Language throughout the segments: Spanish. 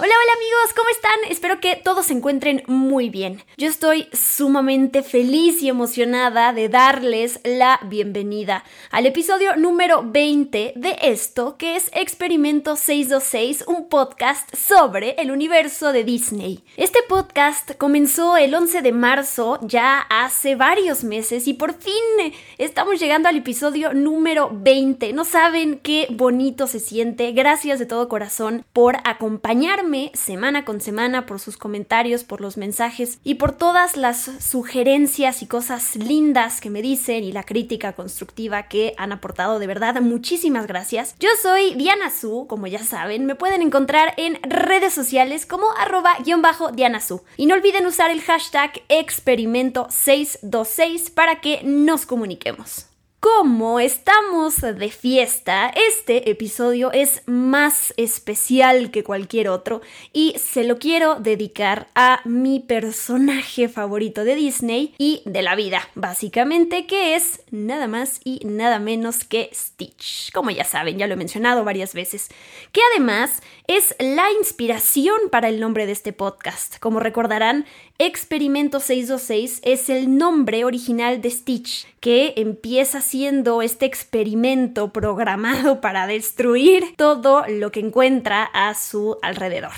Hola, hola amigos, ¿cómo están? Espero que todos se encuentren muy bien. Yo estoy sumamente feliz y emocionada de darles la bienvenida al episodio número 20 de esto que es Experimento 626, un podcast sobre el universo de Disney. Este podcast comenzó el 11 de marzo, ya hace varios meses, y por fin estamos llegando al episodio número 20. No saben qué bonito se siente. Gracias de todo corazón por acompañarme semana con semana por sus comentarios, por los mensajes y por todas las sugerencias y cosas lindas que me dicen y la crítica constructiva que han aportado. De verdad, muchísimas gracias. Yo soy Diana Su, como ya saben, me pueden encontrar en redes sociales como arroba guion bajo Diana Su. Y no olviden usar el hashtag experimento626 para que nos comuniquemos. Como estamos de fiesta, este episodio es más especial que cualquier otro y se lo quiero dedicar a mi personaje favorito de Disney y de la vida, básicamente, que es nada más y nada menos que Stitch. Como ya saben, ya lo he mencionado varias veces, que además es la inspiración para el nombre de este podcast. Como recordarán, Experimento 626 es el nombre original de Stitch, que empieza siendo este experimento programado para destruir todo lo que encuentra a su alrededor.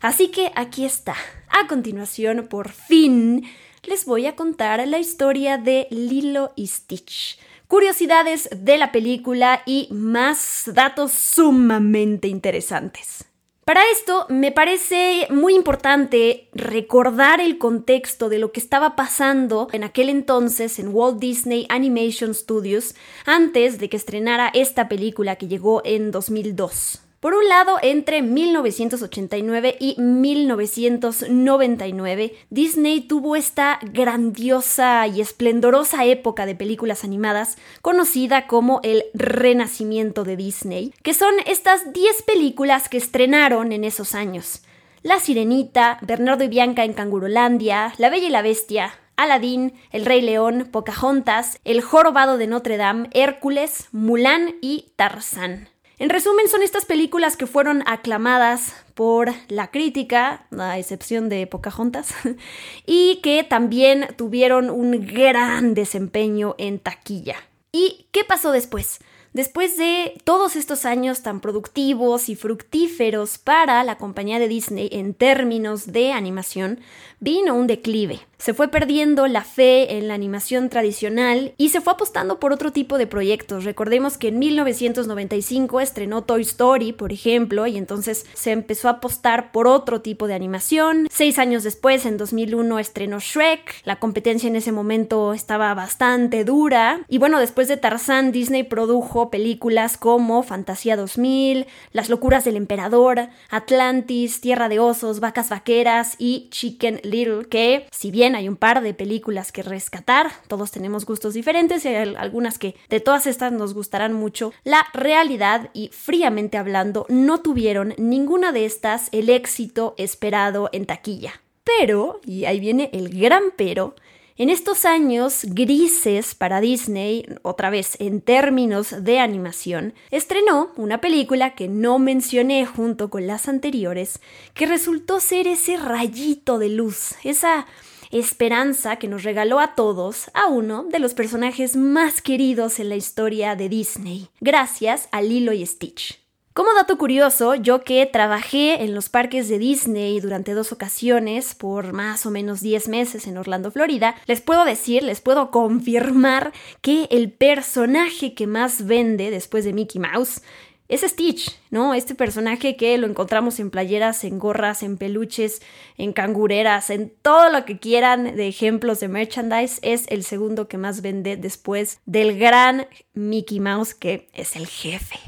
Así que aquí está. A continuación, por fin, les voy a contar la historia de Lilo y Stitch curiosidades de la película y más datos sumamente interesantes. Para esto me parece muy importante recordar el contexto de lo que estaba pasando en aquel entonces en Walt Disney Animation Studios antes de que estrenara esta película que llegó en 2002. Por un lado, entre 1989 y 1999, Disney tuvo esta grandiosa y esplendorosa época de películas animadas conocida como el Renacimiento de Disney, que son estas 10 películas que estrenaron en esos años. La Sirenita, Bernardo y Bianca en Cangurolandia, La Bella y la Bestia, Aladdin, El Rey León, Pocahontas, El Jorobado de Notre Dame, Hércules, Mulan y Tarzán. En resumen, son estas películas que fueron aclamadas por la crítica, a excepción de Pocahontas, y que también tuvieron un gran desempeño en taquilla. ¿Y qué pasó después? Después de todos estos años tan productivos y fructíferos para la compañía de Disney en términos de animación, vino un declive. Se fue perdiendo la fe en la animación tradicional y se fue apostando por otro tipo de proyectos. Recordemos que en 1995 estrenó Toy Story, por ejemplo, y entonces se empezó a apostar por otro tipo de animación. Seis años después, en 2001, estrenó Shrek. La competencia en ese momento estaba bastante dura. Y bueno, después de Tarzán, Disney produjo películas como Fantasía 2000, Las locuras del emperador, Atlantis, Tierra de osos, Vacas vaqueras y Chicken Little, que si bien hay un par de películas que rescatar, todos tenemos gustos diferentes y hay algunas que de todas estas nos gustarán mucho, la realidad y fríamente hablando no tuvieron ninguna de estas el éxito esperado en taquilla. Pero, y ahí viene el gran pero, en estos años grises para Disney, otra vez en términos de animación, estrenó una película que no mencioné junto con las anteriores, que resultó ser ese rayito de luz, esa esperanza que nos regaló a todos a uno de los personajes más queridos en la historia de Disney, gracias a Lilo y Stitch. Como dato curioso, yo que trabajé en los parques de Disney durante dos ocasiones por más o menos 10 meses en Orlando, Florida, les puedo decir, les puedo confirmar que el personaje que más vende después de Mickey Mouse es Stitch, ¿no? Este personaje que lo encontramos en playeras, en gorras, en peluches, en cangureras, en todo lo que quieran de ejemplos de merchandise, es el segundo que más vende después del gran Mickey Mouse que es el jefe.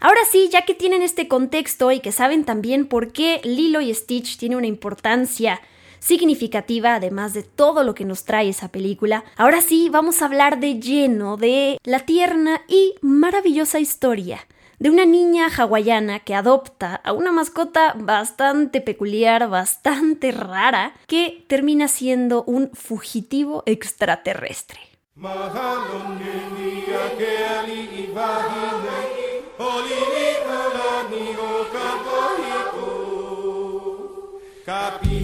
Ahora sí, ya que tienen este contexto y que saben también por qué Lilo y Stitch tiene una importancia significativa, además de todo lo que nos trae esa película. Ahora sí, vamos a hablar de lleno de la tierna y maravillosa historia de una niña hawaiana que adopta a una mascota bastante peculiar, bastante rara, que termina siendo un fugitivo extraterrestre. Lilo y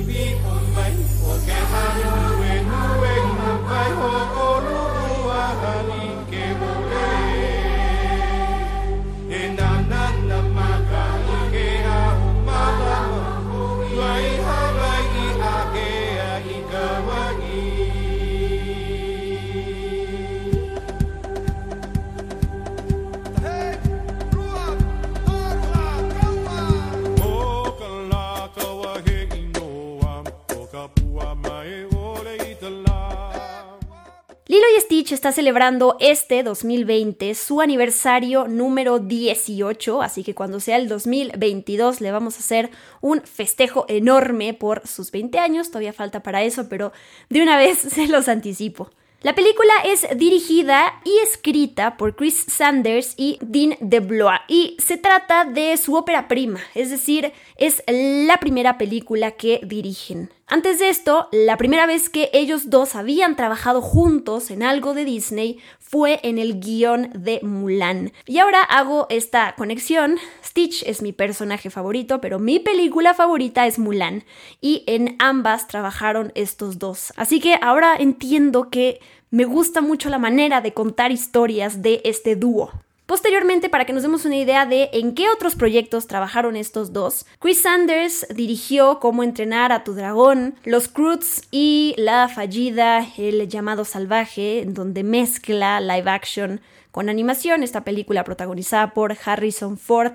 Está celebrando este 2020 su aniversario número 18, así que cuando sea el 2022 le vamos a hacer un festejo enorme por sus 20 años, todavía falta para eso, pero de una vez se los anticipo. La película es dirigida y escrita por Chris Sanders y Dean DeBlois y se trata de su ópera prima, es decir, es la primera película que dirigen. Antes de esto, la primera vez que ellos dos habían trabajado juntos en algo de Disney fue en el guion de Mulan. Y ahora hago esta conexión. Stitch es mi personaje favorito, pero mi película favorita es Mulan. Y en ambas trabajaron estos dos. Así que ahora entiendo que me gusta mucho la manera de contar historias de este dúo. Posteriormente, para que nos demos una idea de en qué otros proyectos trabajaron estos dos, Chris Sanders dirigió Cómo entrenar a tu dragón, Los Croods y La fallida, El llamado salvaje, en donde mezcla live action con animación, esta película protagonizada por Harrison Ford,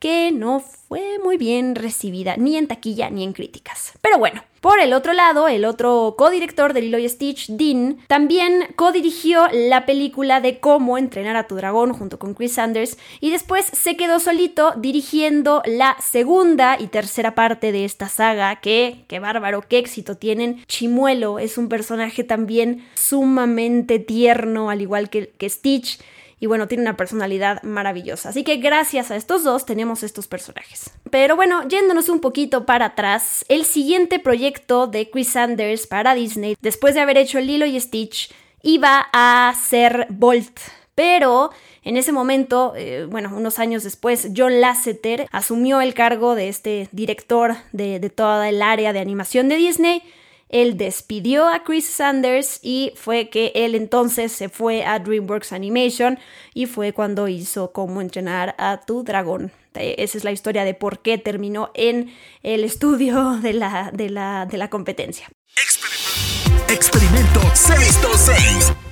que no fue muy bien recibida ni en taquilla ni en críticas. Pero bueno, por el otro lado, el otro codirector de Lilo y Stitch, Dean, también codirigió la película de cómo entrenar a tu dragón junto con Chris Sanders y después se quedó solito dirigiendo la segunda y tercera parte de esta saga que, qué bárbaro, qué éxito tienen. Chimuelo es un personaje también sumamente tierno, al igual que, que Stitch y bueno, tiene una personalidad maravillosa. Así que gracias a estos dos tenemos estos personajes. Pero bueno, yéndonos un poquito para atrás, el siguiente proyecto de Chris Sanders para Disney, después de haber hecho Lilo y Stitch, iba a ser Bolt. Pero en ese momento, eh, bueno, unos años después, John Lasseter asumió el cargo de este director de, de toda el área de animación de Disney él despidió a Chris Sanders y fue que él entonces se fue a DreamWorks Animation y fue cuando hizo cómo entrenar a tu dragón. Eh, esa es la historia de por qué terminó en el estudio de la, de la, de la competencia. Experimento 626.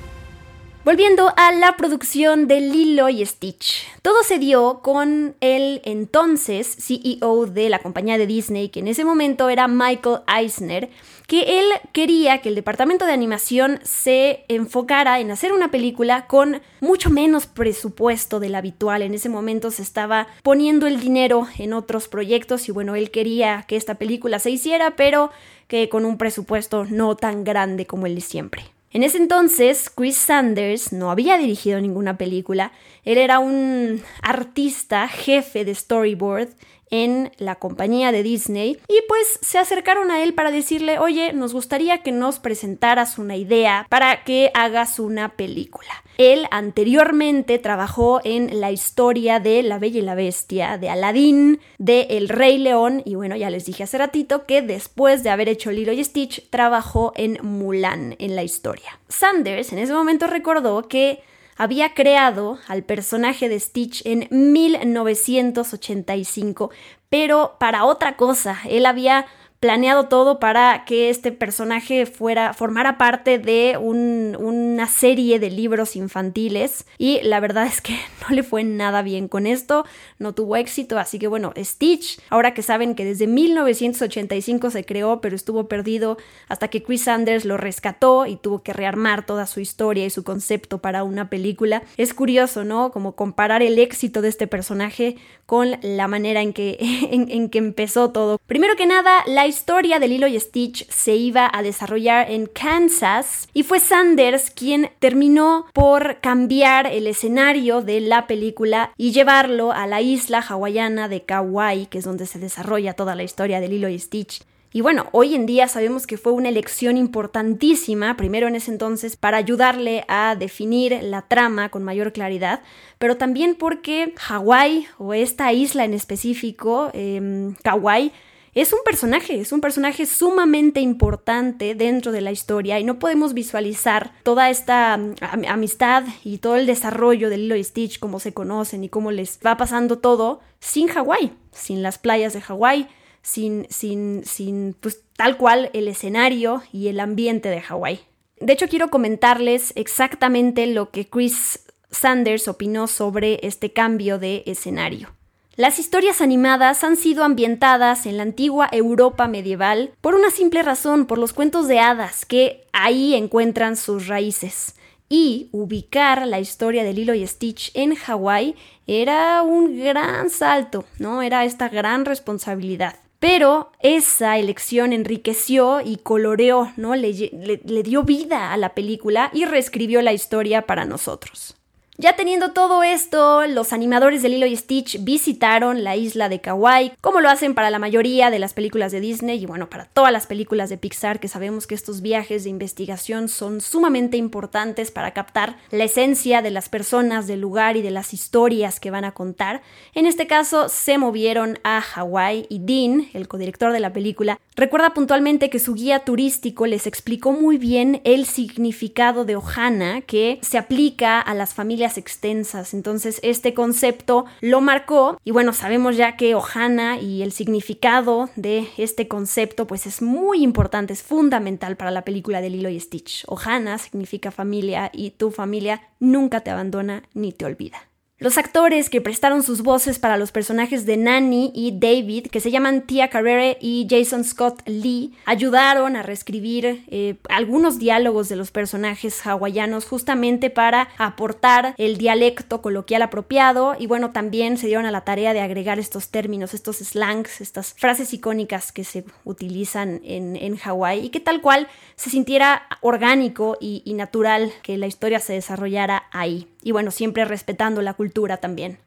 Volviendo a la producción de Lilo y Stitch, todo se dio con el entonces CEO de la compañía de Disney, que en ese momento era Michael Eisner, que él quería que el departamento de animación se enfocara en hacer una película con mucho menos presupuesto del habitual. En ese momento se estaba poniendo el dinero en otros proyectos y bueno, él quería que esta película se hiciera, pero que con un presupuesto no tan grande como el de siempre. En ese entonces, Chris Sanders no había dirigido ninguna película, él era un artista jefe de storyboard en la compañía de Disney y pues se acercaron a él para decirle, oye, nos gustaría que nos presentaras una idea para que hagas una película. Él anteriormente trabajó en la historia de La Bella y la Bestia, de Aladdin, de El Rey León y bueno, ya les dije hace ratito que después de haber hecho Lilo y Stitch trabajó en Mulan en la historia. Sanders en ese momento recordó que había creado al personaje de Stitch en 1985, pero para otra cosa. Él había planeado todo para que este personaje fuera formara parte de una serie de libros infantiles y la verdad es que no le fue nada bien con esto, no tuvo éxito, así que bueno, Stitch, ahora que saben que desde 1985 se creó, pero estuvo perdido hasta que Chris Sanders lo rescató y tuvo que rearmar toda su historia y su concepto para una película. Es curioso, ¿no? Como comparar el éxito de este personaje con la manera en que, en, que empezó todo. Primero que nada, la historia de Lilo y Stitch se iba a desarrollar en Kansas y fue Sanders quien terminó por cambiar el escenario de la película y llevarlo a la isla hawaiana de Kauai, que es donde se desarrolla toda la historia de Lilo y Stitch. Y bueno, hoy en día sabemos que fue una elección importantísima, primero en ese entonces, para ayudarle a definir la trama con mayor claridad, pero también porque Hawái, o esta isla en específico, eh, Kauai, es un personaje, es un personaje sumamente importante dentro de la historia y no podemos visualizar toda esta mm, amistad y todo el desarrollo de Lilo y Stitch, cómo se conocen y cómo les va pasando todo sin Hawái, sin las playas de Hawái, sin, sin, sin, pues tal cual el escenario y el ambiente de Hawái. De hecho, quiero comentarles exactamente lo que Chris Sanders opinó sobre este cambio de escenario. Las historias animadas han sido ambientadas en la antigua Europa medieval por una simple razón, por los cuentos de hadas, que ahí encuentran sus raíces. Y ubicar la historia de Lilo y Stitch en Hawái era un gran salto, ¿no? Era esta gran responsabilidad. Pero esa elección enriqueció y coloreó, ¿no? le, le dio vida a la película y reescribió la historia para nosotros. Ya teniendo todo esto, los animadores de Lilo y Stitch visitaron la isla de Kauai, como lo hacen para la mayoría de las películas de Disney y bueno, para todas las películas de Pixar que sabemos que estos viajes de investigación son sumamente importantes para captar la esencia de las personas, del lugar y de las historias que van a contar. En este caso, se movieron a Hawái y Dean, el codirector de la película, recuerda puntualmente que su guía turístico les explicó muy bien el significado de Ohana que se aplica a las familias extensas. Entonces este concepto lo marcó y bueno, sabemos ya que Ohana y el significado de este concepto pues es muy importante, es fundamental para la película de Lilo y Stitch. Ohana significa familia y tu familia nunca te abandona ni te olvida. Los actores que prestaron sus voces para los personajes de Nanny y David, que se llaman Tia Carrere y Jason Scott Lee, ayudaron a reescribir eh, algunos diálogos de los personajes hawaianos justamente para aportar el dialecto coloquial apropiado y bueno, también se dieron a la tarea de agregar estos términos, estos slangs, estas frases icónicas que se utilizan en, en Hawái y que tal cual se sintiera orgánico y natural que la historia se desarrollara ahí y bueno, siempre respetando la cultura también.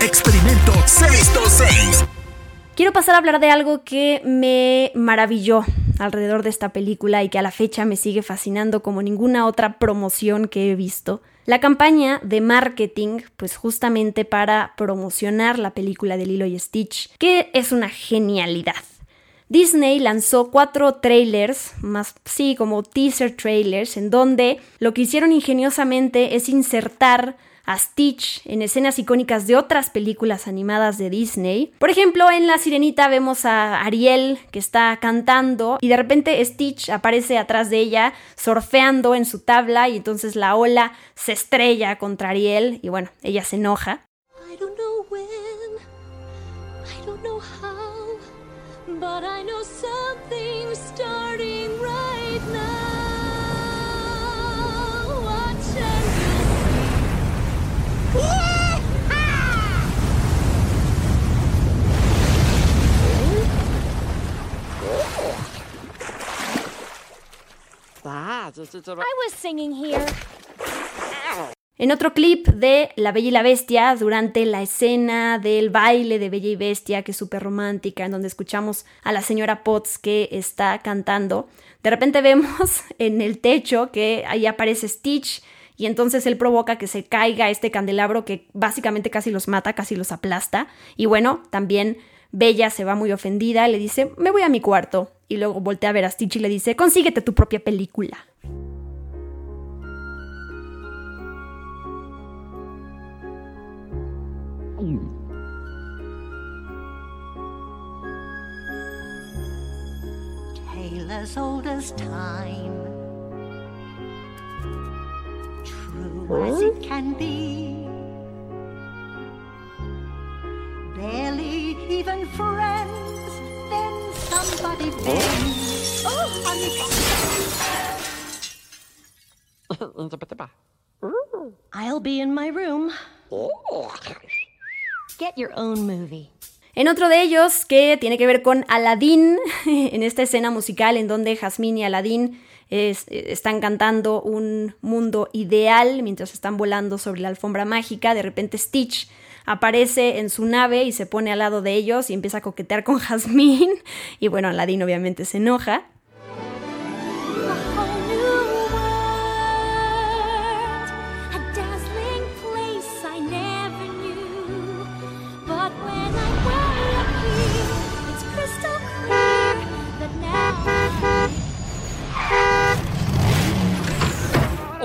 Experimento 626. Quiero pasar a hablar de algo que me maravilló alrededor de esta película y que a la fecha me sigue fascinando como ninguna otra promoción que he visto. La campaña de marketing, pues justamente para promocionar la película de Lilo y Stitch, que es una genialidad. Disney lanzó cuatro trailers, más sí, como teaser trailers, en donde lo que hicieron ingeniosamente es insertar a Stitch en escenas icónicas de otras películas animadas de Disney. Por ejemplo, en La Sirenita vemos a Ariel que está cantando y de repente Stitch aparece atrás de ella surfeando en su tabla y entonces la ola se estrella contra Ariel y bueno, ella se enoja. En otro clip de La Bella y la Bestia, durante la escena del baile de Bella y Bestia, que es súper romántica, en donde escuchamos a la señora Potts que está cantando, de repente vemos en el techo que ahí aparece Stitch y entonces él provoca que se caiga este candelabro que básicamente casi los mata, casi los aplasta. Y bueno, también Bella se va muy ofendida, le dice, me voy a mi cuarto. Y luego voltea a ver a Stitch y le dice, consíguete tu propia película. as old as time, simple as it can be. Barely even friends, then somebody bends. Oh, unexpected. I'll be in my room. Get your own movie. En otro de ellos, que tiene que ver con Aladdin, en esta escena musical en donde Jasmine y Aladdin están cantando un mundo ideal mientras están volando sobre la alfombra mágica, de repente Stitch aparece en su nave y se pone al lado de ellos y empieza a coquetear con Jasmine y bueno, Aladdin obviamente se enoja.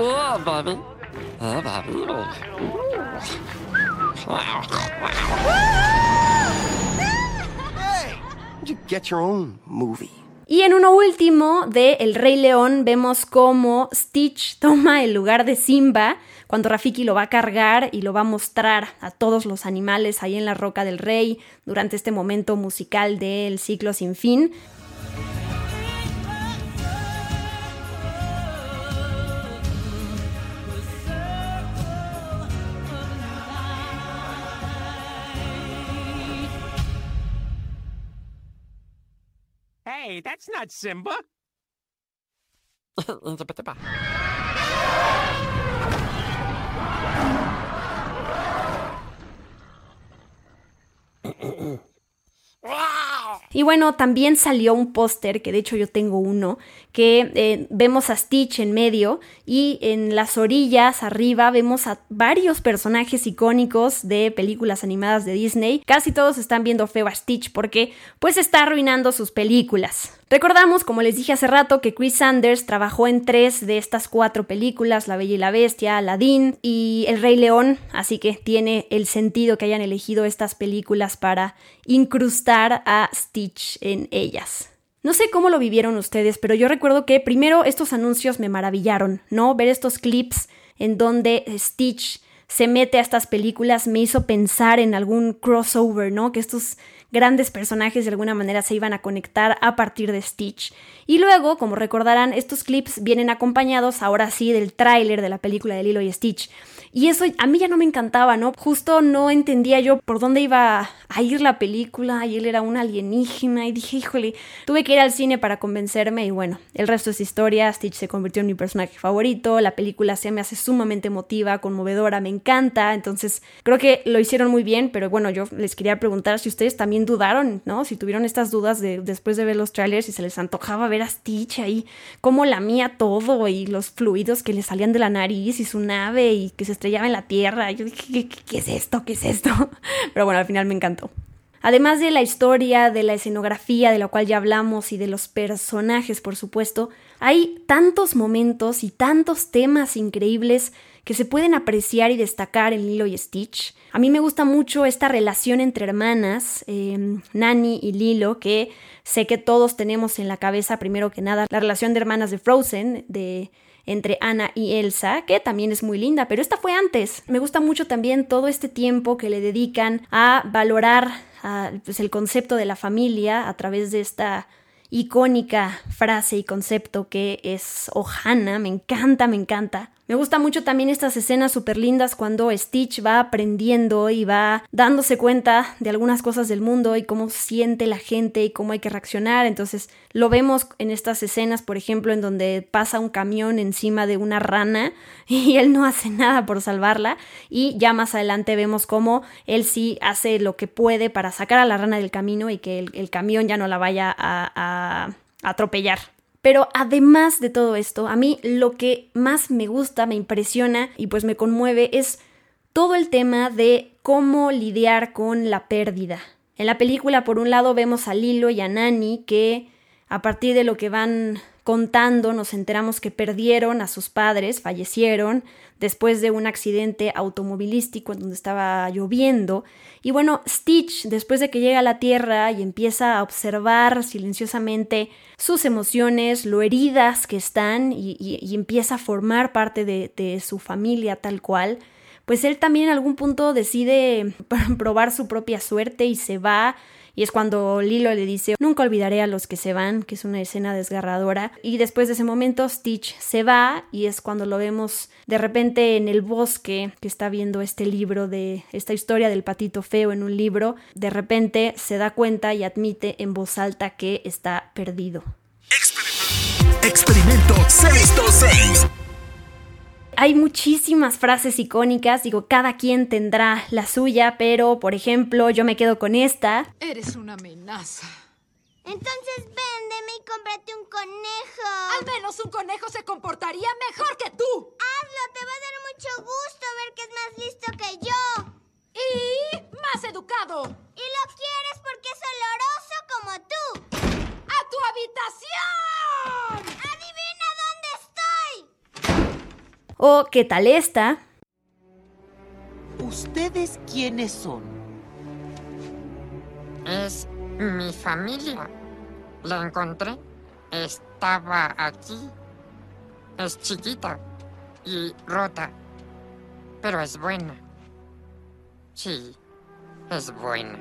Oh, you get your own movie. Y en uno último de El Rey León vemos cómo Stitch toma el lugar de Simba cuando Rafiki lo va a cargar y lo va a mostrar a todos los animales ahí en la Roca del Rey durante este momento musical del ciclo sin fin. Hey, that's not Simba. Y bueno, también salió un póster, que de hecho yo tengo uno, que eh, vemos a Stitch en medio y en las orillas arriba vemos a varios personajes icónicos de películas animadas de Disney. Casi todos están viendo feo a Stitch porque pues está arruinando sus películas. Recordamos, como les dije hace rato, que Chris Sanders trabajó en tres de estas cuatro películas, La Bella y la Bestia, Aladdin y El Rey León, así que tiene el sentido que hayan elegido estas películas para incrustar a Stitch en ellas. No sé cómo lo vivieron ustedes, pero yo recuerdo que primero estos anuncios me maravillaron, ¿no? Ver estos clips en donde Stitch se mete a estas películas me hizo pensar en algún crossover, ¿no? Que estos grandes personajes de alguna manera se iban a conectar a partir de Stitch. Y luego, como recordarán, estos clips vienen acompañados ahora sí del tráiler de la película de Lilo y Stitch. Y eso a mí ya no me encantaba, ¿no? Justo no entendía yo por dónde iba a ir la película. Y él era un alienígena y dije, híjole, tuve que ir al cine para convencerme y bueno, el resto es historia, Stitch se convirtió en mi personaje favorito, la película se me hace sumamente emotiva, conmovedora, me encanta, entonces creo que lo hicieron muy bien, pero bueno, yo les quería preguntar si ustedes también dudaron, ¿no? Si tuvieron estas dudas de, después de ver los trailers y se les antojaba ver a Stitch ahí, cómo lamía todo y los fluidos que le salían de la nariz y su nave y que se estrellaba en la tierra. Yo dije, ¿qué, es esto? ¿Qué es esto? Pero bueno, al final me encantó. Además de la historia, de la escenografía, de la cual ya hablamos, y de los personajes, por supuesto, hay tantos momentos y tantos temas increíbles que se pueden apreciar y destacar en Lilo y Stitch. A mí me gusta mucho esta relación entre hermanas, em, Nani y Lilo, que sé que todos tenemos en la cabeza, primero que nada, la relación de hermanas de Frozen, de entre Anna y Elsa, que también es muy linda, pero esta fue antes. Me gusta mucho también todo este tiempo que le dedican a valorar pues, el concepto de la familia a través de esta icónica frase y concepto que es Ohana. Me encanta, me encanta. Me gusta mucho también estas escenas súper lindas cuando Stitch va aprendiendo y va dándose cuenta de algunas cosas del mundo y cómo siente la gente y cómo hay que reaccionar. Entonces lo vemos en estas escenas, por ejemplo, en donde pasa un camión encima de una rana y él no hace nada por salvarla. Y ya más adelante vemos cómo él sí hace lo que puede para sacar a la rana del camino y que el, camión ya no la vaya a atropellar. Pero además de todo esto, a mí lo que más me gusta, me impresiona y pues me conmueve es todo el tema de cómo lidiar con la pérdida. En la película, por un lado, vemos a Lilo y a Nani que a partir de lo que van contando nos enteramos que perdieron a sus padres, fallecieron después de un accidente automovilístico en donde estaba lloviendo. Y bueno, Stitch, después de que llega a la Tierra y empieza a observar silenciosamente sus emociones, lo heridas que están y, empieza a formar parte de, de su familia tal cual, pues él también en algún punto decide probar su propia suerte y se va y es cuando Lilo le dice, nunca olvidaré a los que se van, que es una escena desgarradora. Y después de ese momento, Stitch se va y es cuando lo vemos de repente en el bosque, que está viendo este libro de esta historia del patito feo en un libro. De repente se da cuenta y admite en voz alta que está perdido. Experimento 626 hay muchísimas frases icónicas, digo, cada quien tendrá la suya, pero por ejemplo, yo me quedo con esta. Eres una amenaza. Entonces véndeme y cómprate un conejo. Al menos un conejo se comportaría mejor que tú. Hazlo, te va a dar mucho gusto ver que es más listo que yo. Y más educado. Y lo quieres porque es oloroso como tú. ¡A tu habitación! ¡Adivina dónde estoy! O ¿qué tal esta? ¿Ustedes quiénes son? Es mi familia. La encontré. Estaba aquí. Es chiquita y rota. Pero es buena. Sí, es buena.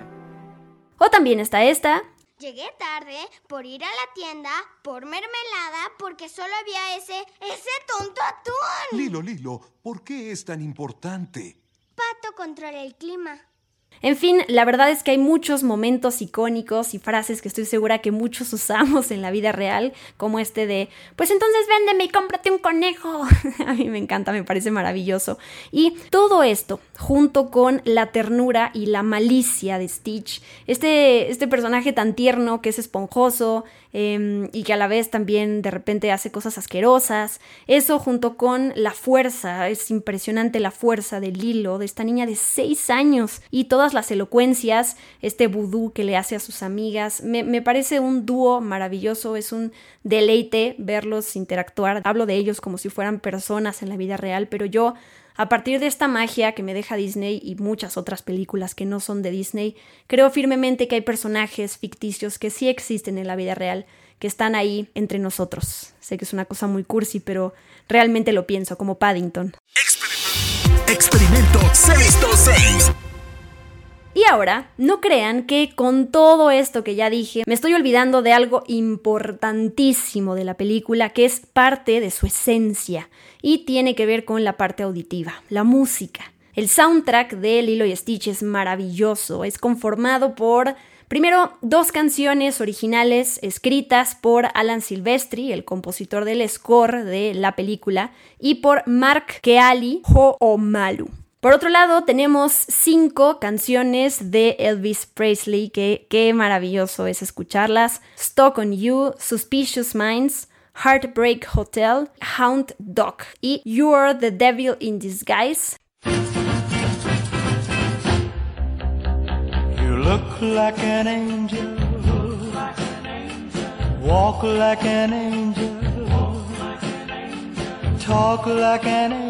O también está esta. Llegué tarde por ir a la tienda, por mermelada, porque solo había ese, ese tonto atún. Lilo, Lilo, ¿por qué es tan importante? Pato controla el clima. En fin, la verdad es que hay muchos momentos icónicos y frases que estoy segura que muchos usamos en la vida real, como este de, pues entonces véndeme y cómprate un conejo. A mí me encanta, me parece maravilloso. Y todo esto, junto con la ternura y la malicia de Stitch, este, este personaje tan tierno que es esponjoso eh, y que a la vez también de repente hace cosas asquerosas, eso junto con la fuerza, es impresionante la fuerza del hilo de esta niña de 6 años y todas las elocuencias, este vudú que le hace a sus amigas. Me, me, parece un dúo maravilloso, es un deleite verlos interactuar. Hablo de ellos como si fueran personas en la vida real, pero yo, a partir de esta magia que me deja Disney y muchas otras películas que no son de Disney, creo firmemente que hay personajes ficticios que sí existen en la vida real, que están ahí entre nosotros. Sé que es una cosa muy cursi, pero realmente lo pienso, como Paddington. Experimento 626. Y ahora, no crean que con todo esto que ya dije, me estoy olvidando de algo importantísimo de la película, que es parte de su esencia, y tiene que ver con la parte auditiva, la música. El soundtrack de Lilo y Stitch es maravilloso, es conformado por Primero, dos canciones originales escritas por Alan Silvestri, el compositor del score de la película, y por Mark Keali Ho'omalu. Por otro lado, tenemos cinco canciones de Elvis Presley, que qué maravilloso es escucharlas. Stock on You, Suspicious Minds, Heartbreak Hotel, Hound Dog y You Are the Devil in Disguise. You look like an angel, walk like an angel, talk like an angel.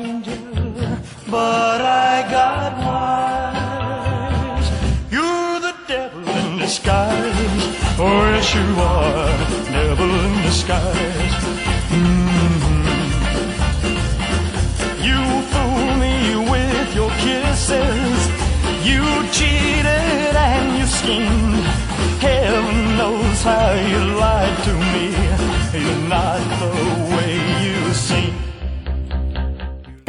But I got wise. You're the devil in disguise. Oh, yes, you are, devil in disguise. Mm-hmm. You fool me with your kisses. You cheated and you schemed. Heaven knows how you lied to me. You're not the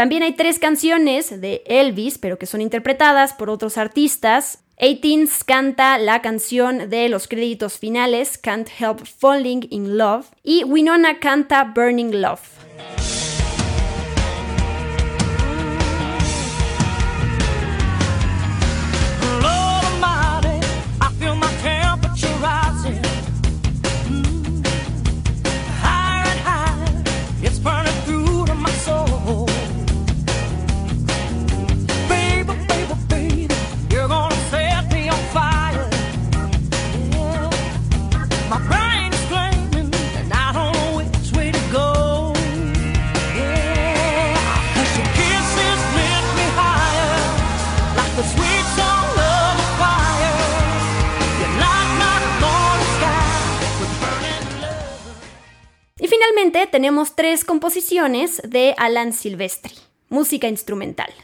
También hay tres canciones de Elvis, pero que son interpretadas por otros artistas. 18 canta la canción de los créditos finales, Can't Help Falling in Love, y Winona canta Burning Love. Tres composiciones de Alan Silvestri, música instrumental.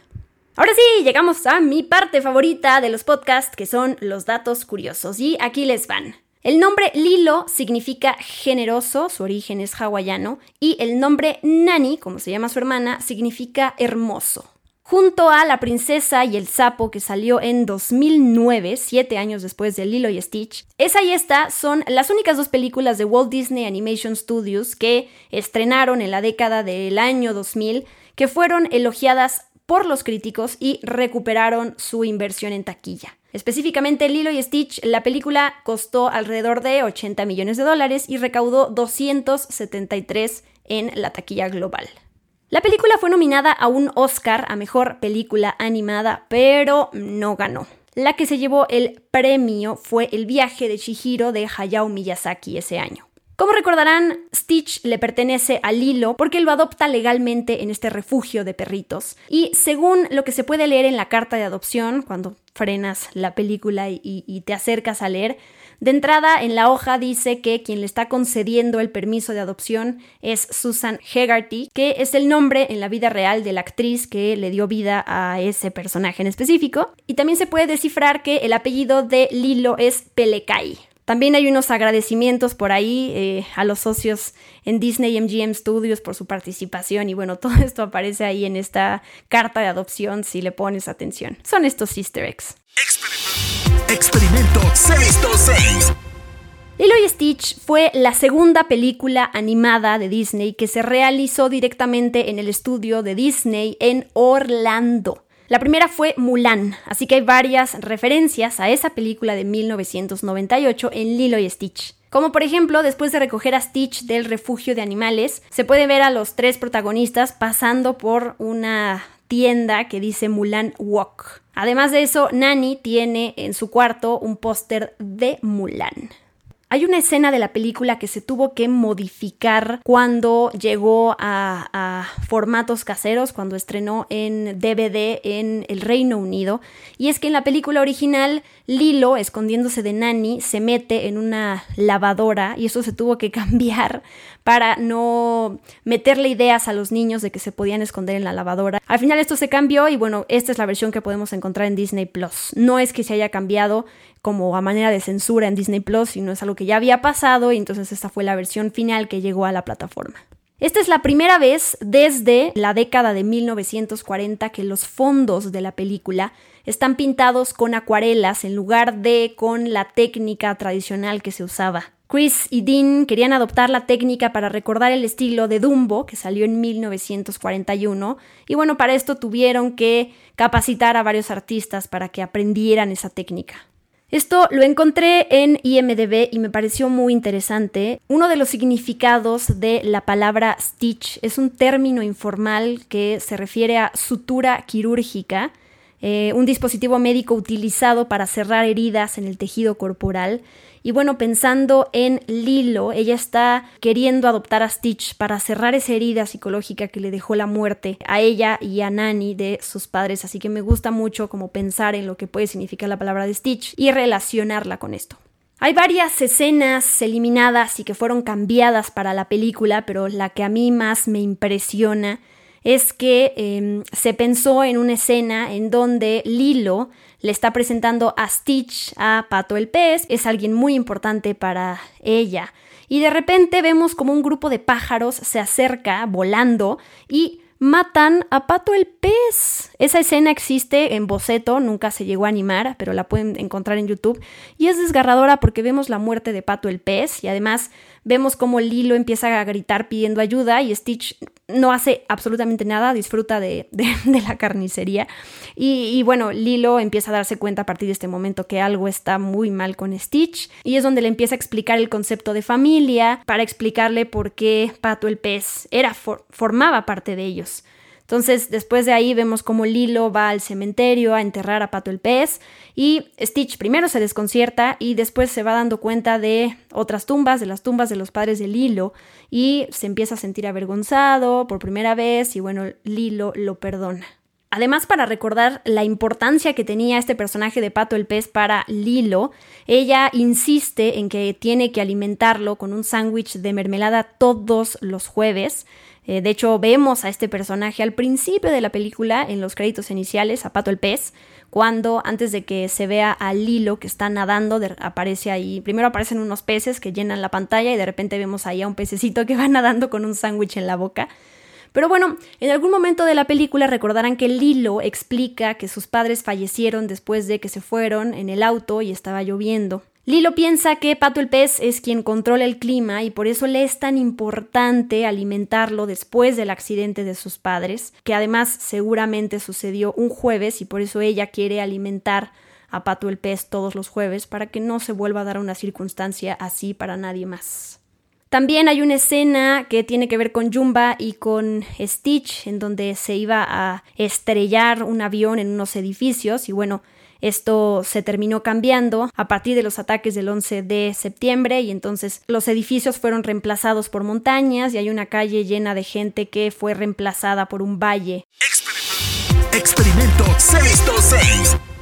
Ahora sí, llegamos a mi parte favorita de los podcasts, que son los datos curiosos. Y aquí les van. El nombre Lilo significa generoso, su origen es hawaiano, y el nombre Nani, como se llama su hermana, significa hermoso. Junto a La princesa y el sapo que salió en 2009, siete años después de Lilo y Stitch, esa y esta son las únicas dos películas de Walt Disney Animation Studios que estrenaron en la década del año 2000 que fueron elogiadas por los críticos y recuperaron su inversión en taquilla. Específicamente Lilo y Stitch, la película costó alrededor de 80 millones de dólares y recaudó 273 en la taquilla global. La película fue nominada a un Oscar a Mejor Película Animada, pero no ganó. La que se llevó el premio fue El viaje de Chihiro de Hayao Miyazaki ese año. Como recordarán, Stitch le pertenece a Lilo porque lo adopta legalmente en este refugio de perritos. Y según lo que se puede leer en la carta de adopción, cuando frenas la película y, y te acercas a leer, de entrada, en la hoja dice que quien le está concediendo el permiso de adopción es Susan Hegarty, que es el nombre en la vida real de la actriz que le dio vida a ese personaje en específico. Y también se puede descifrar que el apellido de Lilo es Pelekai. También hay unos agradecimientos por ahí eh, a los socios en Disney MGM Studios por su participación y bueno, todo esto aparece ahí en esta carta de adopción si le pones atención. Son estos easter eggs. Experimento 626. Lilo y Stitch fue la segunda película animada de Disney que se realizó directamente en el estudio de Disney en Orlando. La primera fue Mulan, así que hay varias referencias a esa película de 1998 en Lilo y Stitch. Como por ejemplo, después de recoger a Stitch del refugio de animales, se puede ver a los tres protagonistas pasando por una tienda que dice Mulan Walk. Además de eso, Nani tiene en su cuarto un póster de Mulan. Hay una escena de la película que se tuvo que modificar cuando llegó a, formatos caseros, cuando estrenó en DVD en el Reino Unido. Y es que en la película original, Lilo, escondiéndose de Nani, se mete en una lavadora y eso se tuvo que cambiar para no meterle ideas a los niños de que se podían esconder en la lavadora. Al final esto se cambió y bueno, esta es la versión que podemos encontrar en Disney Plus. No es que se haya cambiado como a manera de censura en Disney Plus, sino es algo que ya había pasado y entonces esta fue la versión final que llegó a la plataforma. Esta es la primera vez desde la década de 1940 que los fondos de la película están pintados con acuarelas en lugar de con la técnica tradicional que se usaba. Chris y Dean querían adoptar la técnica para recordar el estilo de Dumbo, que salió en 1941, y bueno, para esto tuvieron que capacitar a varios artistas para que aprendieran esa técnica. Esto lo encontré en IMDB y me pareció muy interesante. Uno de los significados de la palabra stitch es un término informal que se refiere a sutura quirúrgica, eh, un dispositivo médico utilizado para cerrar heridas en el tejido corporal y bueno, pensando en Lilo, ella está queriendo adoptar a Stitch para cerrar esa herida psicológica que le dejó la muerte a ella y a Nani de sus padres. Así que me gusta mucho como pensar en lo que puede significar la palabra de Stitch y relacionarla con esto. Hay varias escenas eliminadas y que fueron cambiadas para la película, pero la que a mí más me impresiona es que eh, se pensó en una escena en donde Lilo le está presentando a Stitch a Pato el pez, es alguien muy importante para ella. Y de repente vemos como un grupo de pájaros se acerca volando y matan a Pato el pez. Esa escena existe en boceto, nunca se llegó a animar, pero la pueden encontrar en YouTube. Y es desgarradora porque vemos la muerte de Pato el pez y además vemos como Lilo empieza a gritar pidiendo ayuda y Stitch no hace absolutamente nada, disfruta de, la carnicería. Y, bueno, Lilo empieza a darse cuenta a partir de este momento que algo está muy mal con Stitch y es donde le empieza a explicar el concepto de familia para explicarle por qué Pato el pez era, formaba parte de ellos. Entonces, después de ahí vemos cómo Lilo va al cementerio a enterrar a Pato el pez y Stitch primero se desconcierta y después se va dando cuenta de otras tumbas, de las tumbas de los padres de Lilo y se empieza a sentir avergonzado por primera vez y bueno, Lilo lo perdona. Además, para recordar la importancia que tenía este personaje de Pato el Pez para Lilo, ella insiste en que tiene que alimentarlo con un sándwich de mermelada todos los jueves Eh, de hecho, vemos a este personaje al principio de la película, en los créditos iniciales, a Pato el pez, cuando antes de que se vea a Lilo que está nadando, aparece ahí, primero aparecen unos peces que llenan la pantalla y de repente vemos ahí a un pececito que va nadando con un sándwich en la boca. Pero bueno, en algún momento de la película recordarán que Lilo explica que sus padres fallecieron después de que se fueron en el auto y estaba lloviendo. Lilo piensa que Pato el pez es quien controla el clima y por eso le es tan importante alimentarlo después del accidente de sus padres, que además seguramente sucedió un jueves y por eso ella quiere alimentar a Pato el pez todos los jueves para que no se vuelva a dar una circunstancia así para nadie más. También hay una escena que tiene que ver con Jumba y con Stitch, en donde se iba a estrellar un avión en unos edificios y bueno, esto se terminó cambiando a partir de los ataques del 11 de septiembre y entonces los edificios fueron reemplazados por montañas y hay una calle llena de gente que fue reemplazada por un valle. Experimento 626.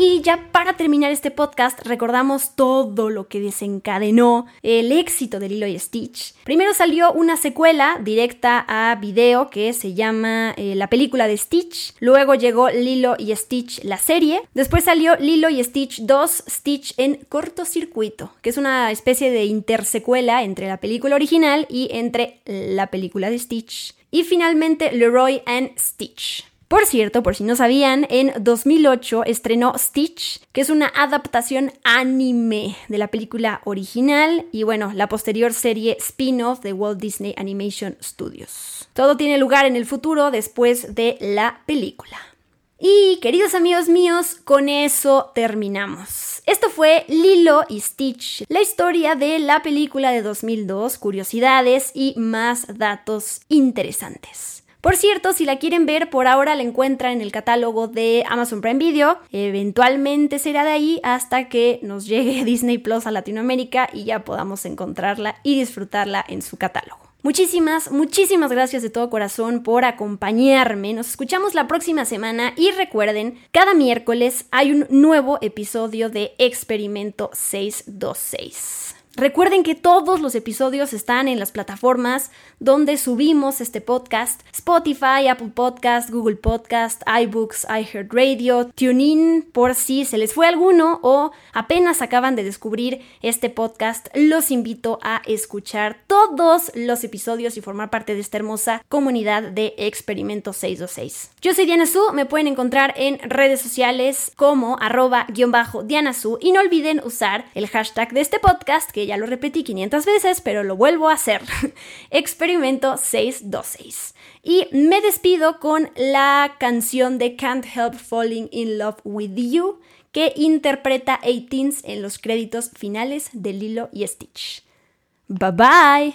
Y ya para terminar este podcast, recordamos todo lo que desencadenó el éxito de Lilo y Stitch. Primero salió una secuela directa a video que se llama eh, La película de Stitch. Luego llegó Lilo y Stitch, la serie. Después salió Lilo y Stitch 2, Stitch en cortocircuito, que es una especie de intersecuela entre la película original y entre la película de Stitch. Y finalmente Leroy and Stitch. Por cierto, por si no sabían, en 2008 estrenó Stitch, que es una adaptación anime de la película original y bueno, la posterior serie spin-off de Walt Disney Animation Studios. Todo tiene lugar en el futuro después de la película. Y queridos amigos míos, con eso terminamos. Esto fue Lilo y Stitch, la historia de la película de 2002, curiosidades y más datos interesantes. Por cierto, si la quieren ver, por ahora la encuentran en el catálogo de Amazon Prime Video. Eventualmente será de ahí hasta que nos llegue Disney Plus a Latinoamérica y ya podamos encontrarla y disfrutarla en su catálogo. Muchísimas, muchísimas gracias de todo corazón por acompañarme. Nos escuchamos la próxima semana y recuerden, cada miércoles hay un nuevo episodio de Experimento 626. Recuerden que todos los episodios están en las plataformas donde subimos este podcast: Spotify, Apple Podcast, Google Podcast, iBooks, iHeartRadio, TuneIn, por si se les fue alguno o apenas acaban de descubrir este podcast, los invito a escuchar todos los episodios y formar parte de esta hermosa comunidad de Experimento 626. Yo soy Diana Su, me pueden encontrar en redes sociales como arroba guion bajo Diana y no olviden usar el hashtag de este podcast que ya lo repetí 500 veces, pero lo vuelvo a hacer. Experimento 626. Y me despido con la canción de Can't Help Falling in Love with You que interpreta 18 en los créditos finales de Lilo y Stitch. Bye bye.